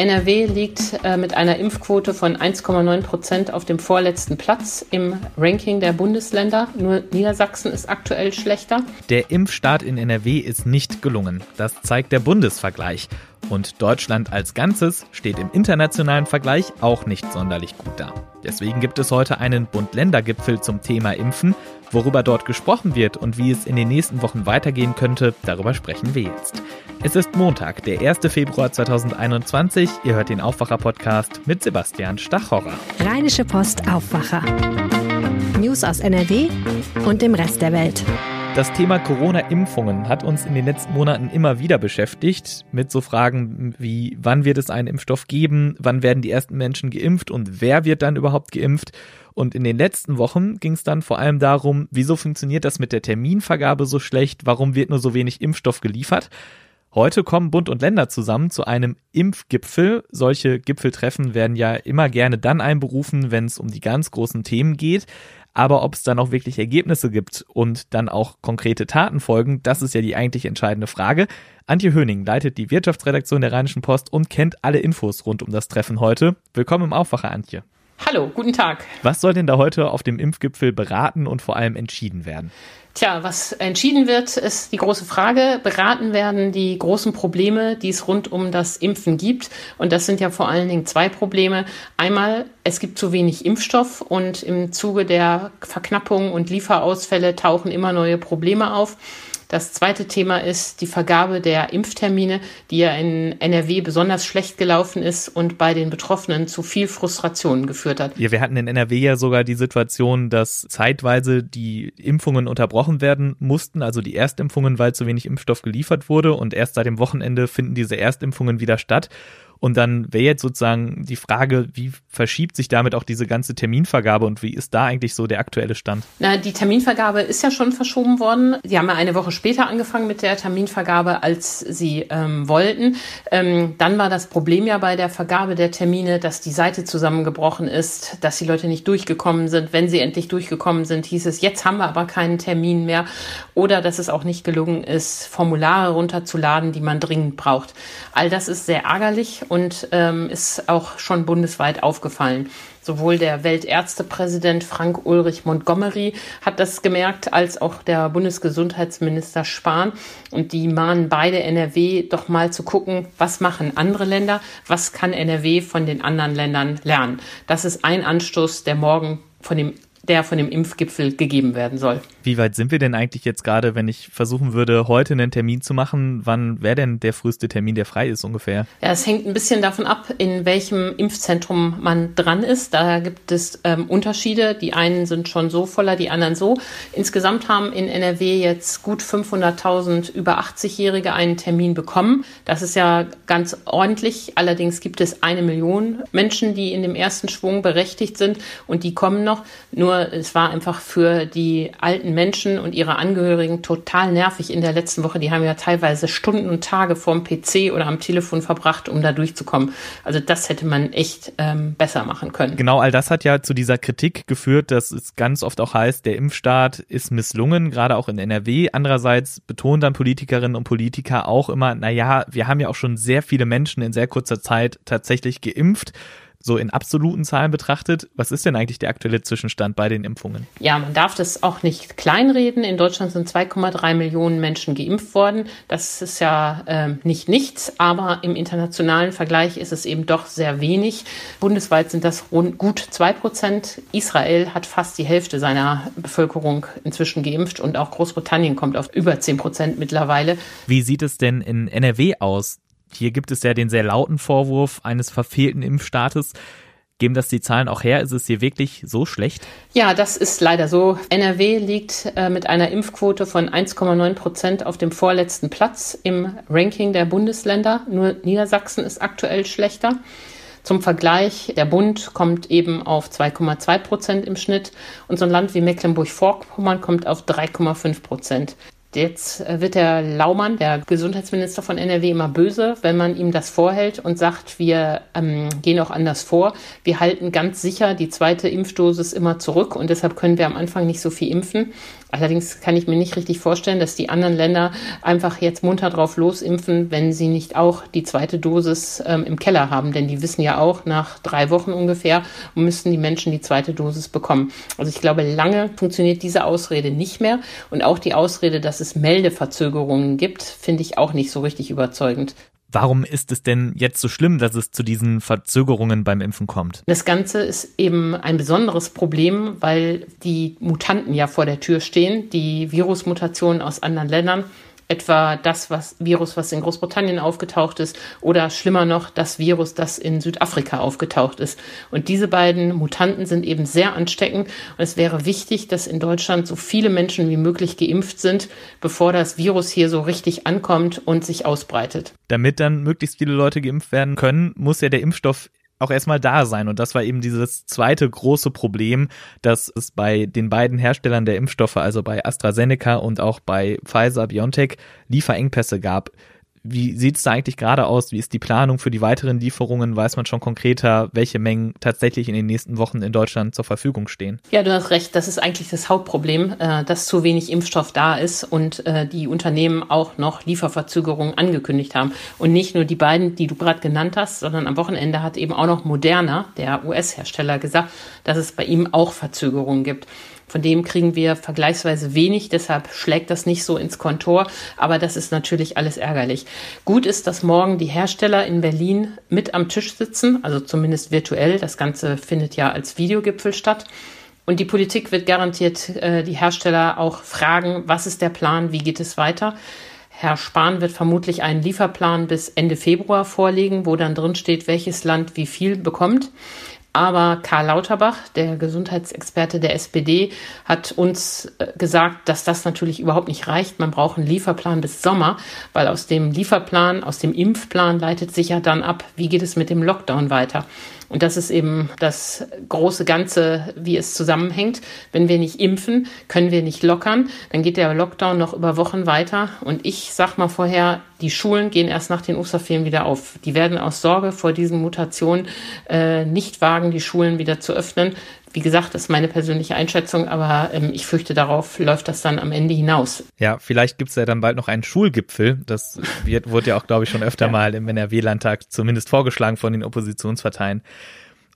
NRW liegt äh, mit einer Impfquote von 1,9 Prozent auf dem vorletzten Platz im Ranking der Bundesländer. Nur Niedersachsen ist aktuell schlechter. Der Impfstart in NRW ist nicht gelungen. Das zeigt der Bundesvergleich. Und Deutschland als Ganzes steht im internationalen Vergleich auch nicht sonderlich gut da. Deswegen gibt es heute einen Bund-Länder-Gipfel zum Thema Impfen. Worüber dort gesprochen wird und wie es in den nächsten Wochen weitergehen könnte, darüber sprechen wir jetzt. Es ist Montag, der 1. Februar 2021. Ihr hört den Aufwacher-Podcast mit Sebastian Stachorrer. Rheinische Post Aufwacher. News aus NRW und dem Rest der Welt. Das Thema Corona-Impfungen hat uns in den letzten Monaten immer wieder beschäftigt, mit so Fragen wie, wann wird es einen Impfstoff geben, wann werden die ersten Menschen geimpft und wer wird dann überhaupt geimpft. Und in den letzten Wochen ging es dann vor allem darum, wieso funktioniert das mit der Terminvergabe so schlecht, warum wird nur so wenig Impfstoff geliefert. Heute kommen Bund und Länder zusammen zu einem Impfgipfel. Solche Gipfeltreffen werden ja immer gerne dann einberufen, wenn es um die ganz großen Themen geht. Aber ob es dann auch wirklich Ergebnisse gibt und dann auch konkrete Taten folgen, das ist ja die eigentlich entscheidende Frage. Antje Höning leitet die Wirtschaftsredaktion der Rheinischen Post und kennt alle Infos rund um das Treffen heute. Willkommen im Aufwacher, Antje. Hallo, guten Tag. Was soll denn da heute auf dem Impfgipfel beraten und vor allem entschieden werden? Tja, was entschieden wird, ist die große Frage. Beraten werden die großen Probleme, die es rund um das Impfen gibt. Und das sind ja vor allen Dingen zwei Probleme. Einmal, es gibt zu wenig Impfstoff und im Zuge der Verknappung und Lieferausfälle tauchen immer neue Probleme auf. Das zweite Thema ist die Vergabe der Impftermine, die ja in NRW besonders schlecht gelaufen ist und bei den Betroffenen zu viel Frustration geführt hat. Ja, wir hatten in NRW ja sogar die Situation, dass zeitweise die Impfungen unterbrochen werden mussten, also die Erstimpfungen, weil zu wenig Impfstoff geliefert wurde und erst seit dem Wochenende finden diese Erstimpfungen wieder statt. Und dann wäre jetzt sozusagen die Frage, wie verschiebt sich damit auch diese ganze Terminvergabe und wie ist da eigentlich so der aktuelle Stand? Na, die Terminvergabe ist ja schon verschoben worden. Sie haben ja eine Woche später angefangen mit der Terminvergabe, als sie ähm, wollten. Ähm, dann war das Problem ja bei der Vergabe der Termine, dass die Seite zusammengebrochen ist, dass die Leute nicht durchgekommen sind. Wenn sie endlich durchgekommen sind, hieß es, jetzt haben wir aber keinen Termin mehr. Oder dass es auch nicht gelungen ist, Formulare runterzuladen, die man dringend braucht. All das ist sehr ärgerlich und ähm, ist auch schon bundesweit aufgefallen. Sowohl der Weltärztepräsident Frank Ulrich Montgomery hat das gemerkt, als auch der Bundesgesundheitsminister Spahn. Und die mahnen beide NRW doch mal zu gucken, was machen andere Länder, was kann NRW von den anderen Ländern lernen. Das ist ein Anstoß, der morgen von dem der von dem Impfgipfel gegeben werden soll. Wie weit sind wir denn eigentlich jetzt gerade, wenn ich versuchen würde, heute einen Termin zu machen? Wann wäre denn der früheste Termin, der frei ist ungefähr? Ja, es hängt ein bisschen davon ab, in welchem Impfzentrum man dran ist. Da gibt es ähm, Unterschiede. Die einen sind schon so voller, die anderen so. Insgesamt haben in NRW jetzt gut 500.000 über 80-Jährige einen Termin bekommen. Das ist ja ganz ordentlich. Allerdings gibt es eine Million Menschen, die in dem ersten Schwung berechtigt sind und die kommen noch. Nur es war einfach für die alten Menschen und ihre Angehörigen total nervig in der letzten Woche. Die haben ja teilweise Stunden und Tage vorm PC oder am Telefon verbracht, um da durchzukommen. Also das hätte man echt ähm, besser machen können. Genau, all das hat ja zu dieser Kritik geführt, dass es ganz oft auch heißt, der Impfstaat ist misslungen, gerade auch in NRW. Andererseits betonen dann Politikerinnen und Politiker auch immer, na ja, wir haben ja auch schon sehr viele Menschen in sehr kurzer Zeit tatsächlich geimpft so in absoluten Zahlen betrachtet, was ist denn eigentlich der aktuelle Zwischenstand bei den Impfungen? Ja, man darf das auch nicht kleinreden. In Deutschland sind 2,3 Millionen Menschen geimpft worden. Das ist ja äh, nicht nichts, aber im internationalen Vergleich ist es eben doch sehr wenig. Bundesweit sind das rund gut zwei Prozent. Israel hat fast die Hälfte seiner Bevölkerung inzwischen geimpft und auch Großbritannien kommt auf über 10 Prozent mittlerweile. Wie sieht es denn in NRW aus? Hier gibt es ja den sehr lauten Vorwurf eines verfehlten Impfstaates. Geben das die Zahlen auch her? Ist es hier wirklich so schlecht? Ja, das ist leider so. NRW liegt äh, mit einer Impfquote von 1,9 Prozent auf dem vorletzten Platz im Ranking der Bundesländer. Nur Niedersachsen ist aktuell schlechter. Zum Vergleich, der Bund kommt eben auf 2,2 Prozent im Schnitt und so ein Land wie Mecklenburg-Vorpommern kommt auf 3,5 Prozent. Jetzt äh, wird der Laumann, der Gesundheitsminister von NRW, immer böse, wenn man ihm das vorhält und sagt, wir ähm, gehen auch anders vor. Wir halten ganz sicher die zweite Impfdosis immer zurück und deshalb können wir am Anfang nicht so viel impfen. Allerdings kann ich mir nicht richtig vorstellen, dass die anderen Länder einfach jetzt munter drauf losimpfen, wenn sie nicht auch die zweite Dosis ähm, im Keller haben. Denn die wissen ja auch, nach drei Wochen ungefähr müssten die Menschen die zweite Dosis bekommen. Also ich glaube, lange funktioniert diese Ausrede nicht mehr. Und auch die Ausrede, dass es Meldeverzögerungen gibt, finde ich auch nicht so richtig überzeugend. Warum ist es denn jetzt so schlimm, dass es zu diesen Verzögerungen beim Impfen kommt? Das Ganze ist eben ein besonderes Problem, weil die Mutanten ja vor der Tür stehen, die Virusmutationen aus anderen Ländern etwa das was Virus, was in Großbritannien aufgetaucht ist, oder schlimmer noch das Virus, das in Südafrika aufgetaucht ist. Und diese beiden Mutanten sind eben sehr ansteckend. Und es wäre wichtig, dass in Deutschland so viele Menschen wie möglich geimpft sind, bevor das Virus hier so richtig ankommt und sich ausbreitet. Damit dann möglichst viele Leute geimpft werden können, muss ja der Impfstoff auch erstmal da sein. Und das war eben dieses zweite große Problem, dass es bei den beiden Herstellern der Impfstoffe, also bei AstraZeneca und auch bei Pfizer BioNTech, Lieferengpässe gab. Wie sieht es da eigentlich gerade aus? Wie ist die Planung für die weiteren Lieferungen? Weiß man schon konkreter, welche Mengen tatsächlich in den nächsten Wochen in Deutschland zur Verfügung stehen? Ja, du hast recht. Das ist eigentlich das Hauptproblem, äh, dass zu wenig Impfstoff da ist und äh, die Unternehmen auch noch Lieferverzögerungen angekündigt haben. Und nicht nur die beiden, die du gerade genannt hast, sondern am Wochenende hat eben auch noch Moderna, der US-Hersteller, gesagt, dass es bei ihm auch Verzögerungen gibt. Von dem kriegen wir vergleichsweise wenig, deshalb schlägt das nicht so ins Kontor, aber das ist natürlich alles ärgerlich. Gut ist, dass morgen die Hersteller in Berlin mit am Tisch sitzen, also zumindest virtuell. Das Ganze findet ja als Videogipfel statt. Und die Politik wird garantiert äh, die Hersteller auch fragen, was ist der Plan, wie geht es weiter. Herr Spahn wird vermutlich einen Lieferplan bis Ende Februar vorlegen, wo dann drin steht, welches Land wie viel bekommt. Aber Karl Lauterbach, der Gesundheitsexperte der SPD, hat uns äh, gesagt, dass das natürlich überhaupt nicht reicht. Man braucht einen Lieferplan bis Sommer, weil aus dem Lieferplan, aus dem Impfplan leitet sich ja dann ab, wie geht es mit dem Lockdown weiter. Und das ist eben das große Ganze, wie es zusammenhängt. Wenn wir nicht impfen, können wir nicht lockern. Dann geht der Lockdown noch über Wochen weiter. Und ich sag mal vorher, die Schulen gehen erst nach den Osterferien wieder auf. Die werden aus Sorge vor diesen Mutationen äh, nicht wagen, die Schulen wieder zu öffnen. Wie gesagt, das ist meine persönliche Einschätzung, aber ähm, ich fürchte, darauf läuft das dann am Ende hinaus. Ja, vielleicht gibt es ja dann bald noch einen Schulgipfel. Das wird, wurde ja auch, glaube ich, schon öfter ja. mal im NRW-Landtag zumindest vorgeschlagen von den Oppositionsparteien.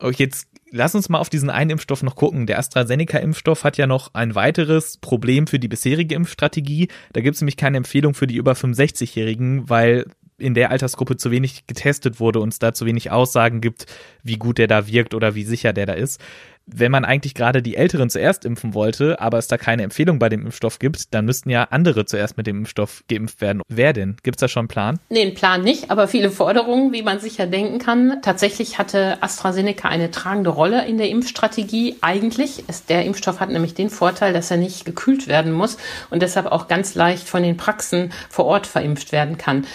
Oh, jetzt lass uns mal auf diesen einen Impfstoff noch gucken. Der AstraZeneca-Impfstoff hat ja noch ein weiteres Problem für die bisherige Impfstrategie. Da gibt es nämlich keine Empfehlung für die über 65-Jährigen, weil in der Altersgruppe zu wenig getestet wurde und es da zu wenig Aussagen gibt, wie gut der da wirkt oder wie sicher der da ist wenn man eigentlich gerade die Älteren zuerst impfen wollte, aber es da keine Empfehlung bei dem Impfstoff gibt, dann müssten ja andere zuerst mit dem Impfstoff geimpft werden. Wer denn? Gibt es da schon einen Plan? Nee, einen Plan nicht, aber viele Forderungen, wie man sicher denken kann. Tatsächlich hatte AstraZeneca eine tragende Rolle in der Impfstrategie. Eigentlich ist der Impfstoff hat nämlich den Vorteil, dass er nicht gekühlt werden muss und deshalb auch ganz leicht von den Praxen vor Ort verimpft werden kann.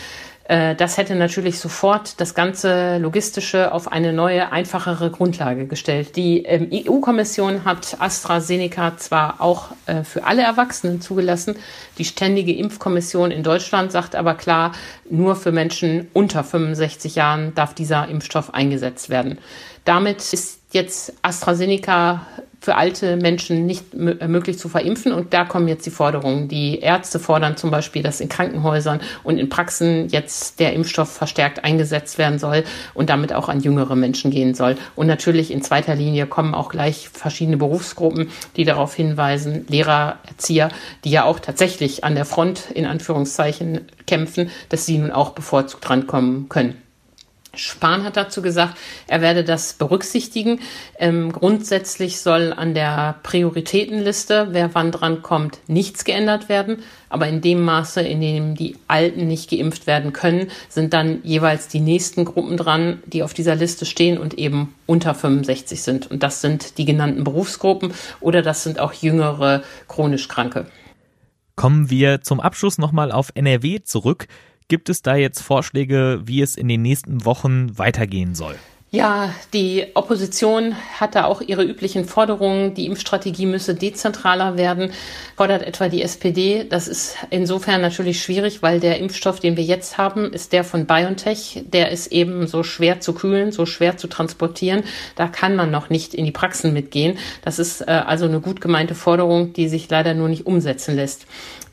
Äh, das hätte natürlich sofort das ganze Logistische auf eine neue, einfachere Grundlage gestellt. Die ähm, EU-Kommission hat AstraZeneca zwar auch äh, für alle Erwachsenen zugelassen, die ständige Impfkommission in Deutschland sagt aber klar, nur für Menschen unter 65 Jahren darf dieser Impfstoff eingesetzt werden. Damit ist jetzt AstraZeneca für alte Menschen nicht äh, möglich zu verimpfen. Und da kommen jetzt die Forderungen. Die Ärzte fordern zum Beispiel, dass in Krankenhäusern und in Praxen jetzt der Impfstoff verstärkt eingesetzt werden soll und damit auch an jüngere Menschen gehen soll. Und natürlich in zweiter Linie kommen auch gleich verschiedene Berufsgruppen, die darauf hinweisen, Lehrer, Erzieher, die ja auch tatsächlich an der Front in Anführungszeichen kämpfen, dass sie nun auch bevorzugt drankommen können. Spahn hat dazu gesagt, er werde das berücksichtigen. Ähm, grundsätzlich soll an der Prioritätenliste, wer wann dran kommt, nichts geändert werden. Aber in dem Maße, in dem die Alten nicht geimpft werden können, sind dann jeweils die nächsten Gruppen dran, die auf dieser Liste stehen und eben unter 65 sind. Und das sind die genannten Berufsgruppen oder das sind auch jüngere chronisch Kranke. Kommen wir zum Abschluss nochmal auf NRW zurück. Gibt es da jetzt Vorschläge, wie es in den nächsten Wochen weitergehen soll? Ja, die Opposition hat da auch ihre üblichen Forderungen. Die Impfstrategie müsse dezentraler werden, fordert etwa die SPD. Das ist insofern natürlich schwierig, weil der Impfstoff, den wir jetzt haben, ist der von BioNTech. Der ist eben so schwer zu kühlen, so schwer zu transportieren. Da kann man noch nicht in die Praxen mitgehen. Das ist äh, also eine gut gemeinte Forderung, die sich leider nur nicht umsetzen lässt.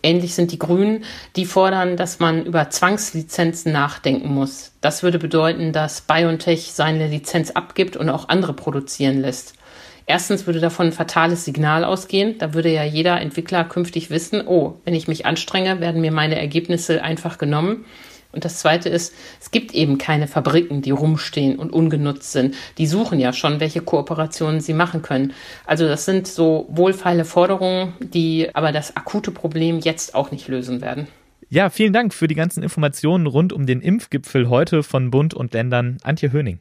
Ähnlich sind die Grünen, die fordern, dass man über Zwangslizenzen nachdenken muss. Das würde bedeuten, dass BioNTech seine Lizenz abgibt und auch andere produzieren lässt. Erstens würde davon ein fatales Signal ausgehen. Da würde ja jeder Entwickler künftig wissen, oh, wenn ich mich anstrenge, werden mir meine Ergebnisse einfach genommen. Und das Zweite ist, es gibt eben keine Fabriken, die rumstehen und ungenutzt sind. Die suchen ja schon, welche Kooperationen sie machen können. Also das sind so wohlfeile Forderungen, die aber das akute Problem jetzt auch nicht lösen werden. Ja, vielen Dank für die ganzen Informationen rund um den Impfgipfel heute von Bund und Ländern. Antje Höning.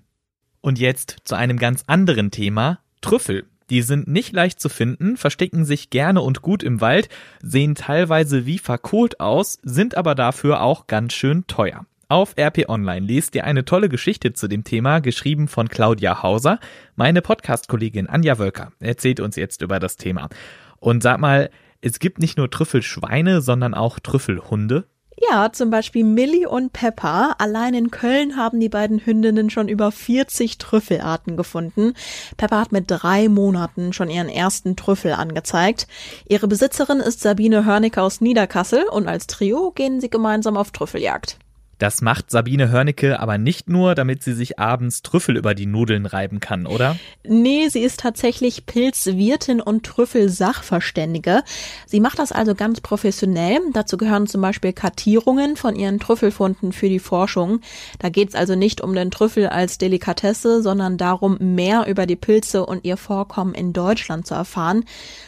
Und jetzt zu einem ganz anderen Thema, Trüffel. Die sind nicht leicht zu finden, verstecken sich gerne und gut im Wald, sehen teilweise wie verkohlt aus, sind aber dafür auch ganz schön teuer. Auf RP Online lest ihr eine tolle Geschichte zu dem Thema, geschrieben von Claudia Hauser. Meine Podcast-Kollegin Anja Wölker erzählt uns jetzt über das Thema. Und sag mal, es gibt nicht nur Trüffelschweine, sondern auch Trüffelhunde. Ja, zum Beispiel Millie und Peppa. Allein in Köln haben die beiden Hündinnen schon über 40 Trüffelarten gefunden. Peppa hat mit drei Monaten schon ihren ersten Trüffel angezeigt. Ihre Besitzerin ist Sabine Hörnicke aus Niederkassel und als Trio gehen sie gemeinsam auf Trüffeljagd. Das macht Sabine Hörnicke aber nicht nur, damit sie sich abends Trüffel über die Nudeln reiben kann, oder? Nee, sie ist tatsächlich Pilzwirtin und Trüffelsachverständige. Sie macht das also ganz professionell. Dazu gehören zum Beispiel Kartierungen von ihren Trüffelfunden für die Forschung. Da geht es also nicht um den Trüffel als Delikatesse, sondern darum, mehr über die Pilze und ihr Vorkommen in Deutschland zu erfahren.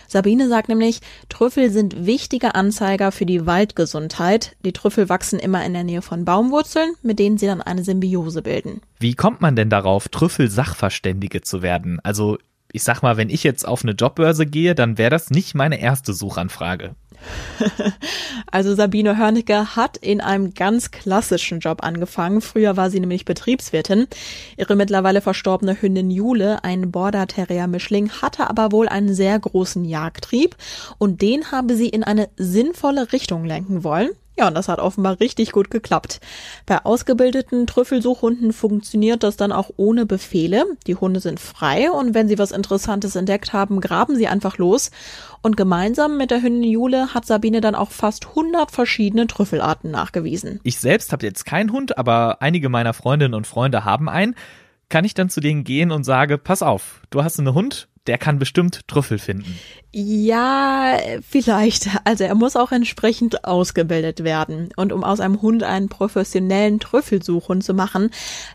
Sabine sagt nämlich, Trüffel sind wichtige Anzeiger für die Waldgesundheit. Die Trüffel wachsen immer in der Nähe von Baumwurzeln, mit denen sie dann eine Symbiose bilden. Wie kommt man denn darauf, Trüffelsachverständige zu werden? Also ich sag mal, wenn ich jetzt auf eine Jobbörse gehe, dann wäre das nicht meine erste Suchanfrage. Also Sabine Hörnicke hat in einem ganz klassischen Job angefangen. Früher war sie nämlich Betriebswirtin. Ihre mittlerweile verstorbene Hündin Jule, ein Border Terrier Mischling, hatte aber wohl einen sehr großen Jagdtrieb und den habe sie in eine sinnvolle Richtung lenken wollen. Ja, und das hat offenbar richtig gut geklappt. Bei ausgebildeten Trüffelsuchhunden funktioniert das dann auch ohne Befehle. Die Hunde sind frei und wenn sie was Interessantes entdeckt haben, graben sie einfach los. Und gemeinsam mit der Hündin Jule hat Sabine dann auch fast 100 verschiedene Trüffelarten nachgewiesen. Ich selbst habe jetzt keinen Hund, aber einige meiner Freundinnen und Freunde haben einen. Kann ich dann zu denen gehen und sage, pass auf, du hast einen Hund, der kann bestimmt Trüffel finden. Ja, vielleicht. Also er muss auch entsprechend ausgebildet werden. Und um aus einem Hund einen professionellen Trüffelsuchhund zu machen,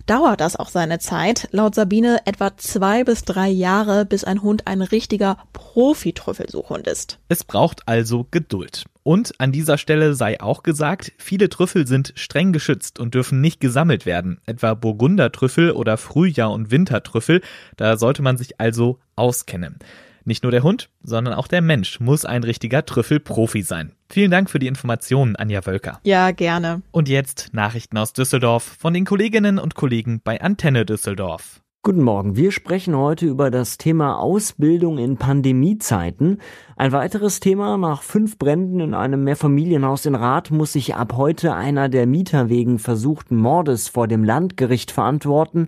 dauert das auch seine Zeit. Laut Sabine etwa zwei bis drei Jahre, bis ein Hund ein richtiger Profi-Trüffelsuchhund ist. Es braucht also Geduld. Und an dieser Stelle sei auch gesagt, viele Trüffel sind streng geschützt und dürfen nicht gesammelt werden, etwa Burgundertrüffel oder Frühjahr- und Wintertrüffel, da sollte man sich also auskennen. Nicht nur der Hund, sondern auch der Mensch muss ein richtiger Trüffelprofi sein. Vielen Dank für die Informationen, Anja Wölker. Ja, gerne. Und jetzt Nachrichten aus Düsseldorf von den Kolleginnen und Kollegen bei Antenne Düsseldorf. Guten Morgen. Wir sprechen heute über das Thema Ausbildung in Pandemiezeiten. Ein weiteres Thema nach fünf Bränden in einem Mehrfamilienhaus in Rath muss sich ab heute einer der Mieter wegen versuchten Mordes vor dem Landgericht verantworten.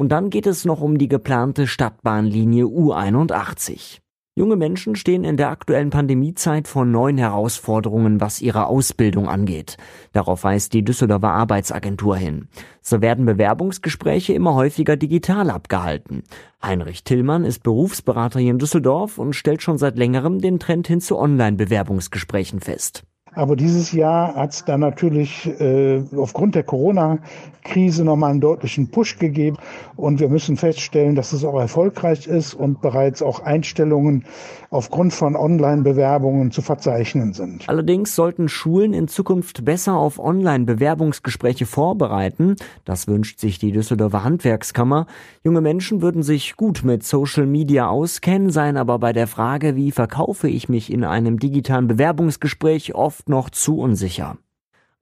Und dann geht es noch um die geplante Stadtbahnlinie U81. Junge Menschen stehen in der aktuellen Pandemiezeit vor neuen Herausforderungen, was ihre Ausbildung angeht. Darauf weist die Düsseldorfer Arbeitsagentur hin. So werden Bewerbungsgespräche immer häufiger digital abgehalten. Heinrich Tillmann ist Berufsberater hier in Düsseldorf und stellt schon seit längerem den Trend hin zu Online-Bewerbungsgesprächen fest. Aber dieses Jahr hat es dann natürlich äh, aufgrund der Corona-Krise nochmal einen deutlichen Push gegeben. Und wir müssen feststellen, dass es auch erfolgreich ist und bereits auch Einstellungen aufgrund von Online-Bewerbungen zu verzeichnen sind. Allerdings sollten Schulen in Zukunft besser auf Online-Bewerbungsgespräche vorbereiten. Das wünscht sich die Düsseldorfer Handwerkskammer. Junge Menschen würden sich gut mit Social Media auskennen, seien aber bei der Frage, wie verkaufe ich mich in einem digitalen Bewerbungsgespräch, oft noch zu unsicher.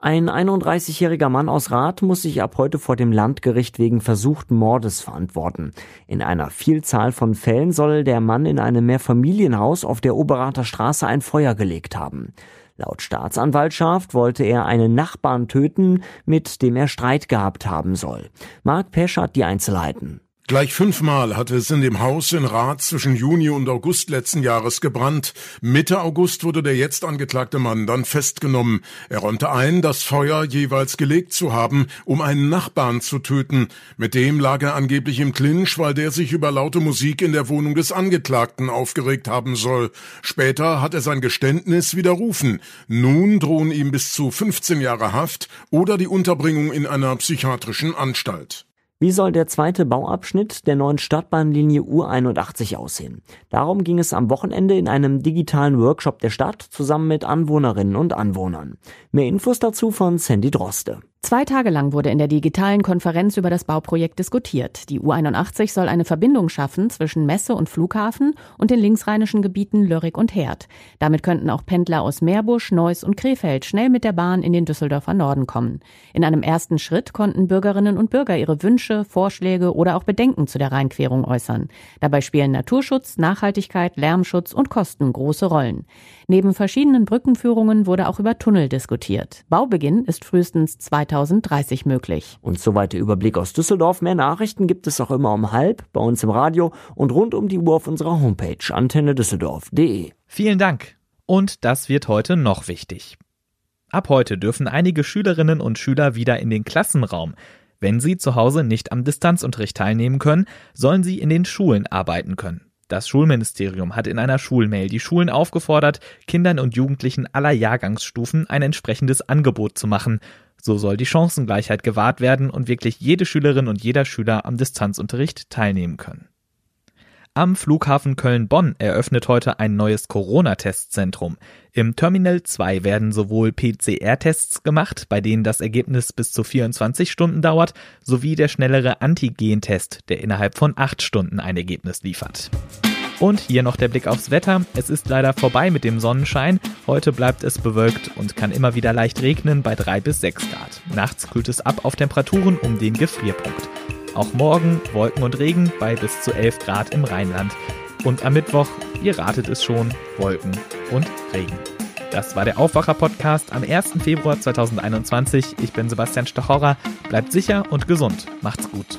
Ein 31-jähriger Mann aus Rath muss sich ab heute vor dem Landgericht wegen versuchten Mordes verantworten. In einer Vielzahl von Fällen soll der Mann in einem Mehrfamilienhaus auf der Oberrather Straße ein Feuer gelegt haben. Laut Staatsanwaltschaft wollte er einen Nachbarn töten, mit dem er Streit gehabt haben soll. Marc Pesch hat die Einzelheiten. Gleich fünfmal hatte es in dem Haus in Rath zwischen Juni und August letzten Jahres gebrannt. Mitte August wurde der jetzt angeklagte Mann dann festgenommen. Er räumte ein, das Feuer jeweils gelegt zu haben, um einen Nachbarn zu töten. Mit dem lag er angeblich im Clinch, weil der sich über laute Musik in der Wohnung des Angeklagten aufgeregt haben soll. Später hat er sein Geständnis widerrufen. Nun drohen ihm bis zu 15 Jahre Haft oder die Unterbringung in einer psychiatrischen Anstalt. Wie soll der zweite Bauabschnitt der neuen Stadtbahnlinie U81 aussehen? Darum ging es am Wochenende in einem digitalen Workshop der Stadt zusammen mit Anwohnerinnen und Anwohnern. Mehr Infos dazu von Sandy Droste. Zwei Tage lang wurde in der digitalen Konferenz über das Bauprojekt diskutiert. Die U81 soll eine Verbindung schaffen zwischen Messe und Flughafen und den linksrheinischen Gebieten Lörrick und Herd. Damit könnten auch Pendler aus Meerbusch, Neuss und Krefeld schnell mit der Bahn in den Düsseldorfer Norden kommen. In einem ersten Schritt konnten Bürgerinnen und Bürger ihre Wünsche, Vorschläge oder auch Bedenken zu der Rheinquerung äußern. Dabei spielen Naturschutz, Nachhaltigkeit, Lärmschutz und Kosten große Rollen. Neben verschiedenen Brückenführungen wurde auch über Tunnel diskutiert. Baubeginn ist frühestens 2030 möglich. Und soweit der Überblick aus Düsseldorf. Mehr Nachrichten gibt es auch immer um halb bei uns im Radio und rund um die Uhr auf unserer Homepage antennedüsseldorf.de. Vielen Dank. Und das wird heute noch wichtig. Ab heute dürfen einige Schülerinnen und Schüler wieder in den Klassenraum. Wenn sie zu Hause nicht am Distanzunterricht teilnehmen können, sollen sie in den Schulen arbeiten können. Das Schulministerium hat in einer Schulmail die Schulen aufgefordert, Kindern und Jugendlichen aller Jahrgangsstufen ein entsprechendes Angebot zu machen. So soll die Chancengleichheit gewahrt werden und wirklich jede Schülerin und jeder Schüler am Distanzunterricht teilnehmen können. Am Flughafen Köln-Bonn eröffnet heute ein neues Corona-Testzentrum. Im Terminal 2 werden sowohl PCR-Tests gemacht, bei denen das Ergebnis bis zu 24 Stunden dauert, sowie der schnellere Antigen-Test, der innerhalb von 8 Stunden ein Ergebnis liefert. Und hier noch der Blick aufs Wetter. Es ist leider vorbei mit dem Sonnenschein. Heute bleibt es bewölkt und kann immer wieder leicht regnen bei 3 bis 6 Grad. Nachts kühlt es ab auf Temperaturen um den Gefrierpunkt. Auch morgen Wolken und Regen bei bis zu 11 Grad im Rheinland. Und am Mittwoch, ihr ratet es schon, Wolken und Regen. Das war der Aufwacher-Podcast am 1. Februar 2021. Ich bin Sebastian Stachorra. Bleibt sicher und gesund. Macht's gut.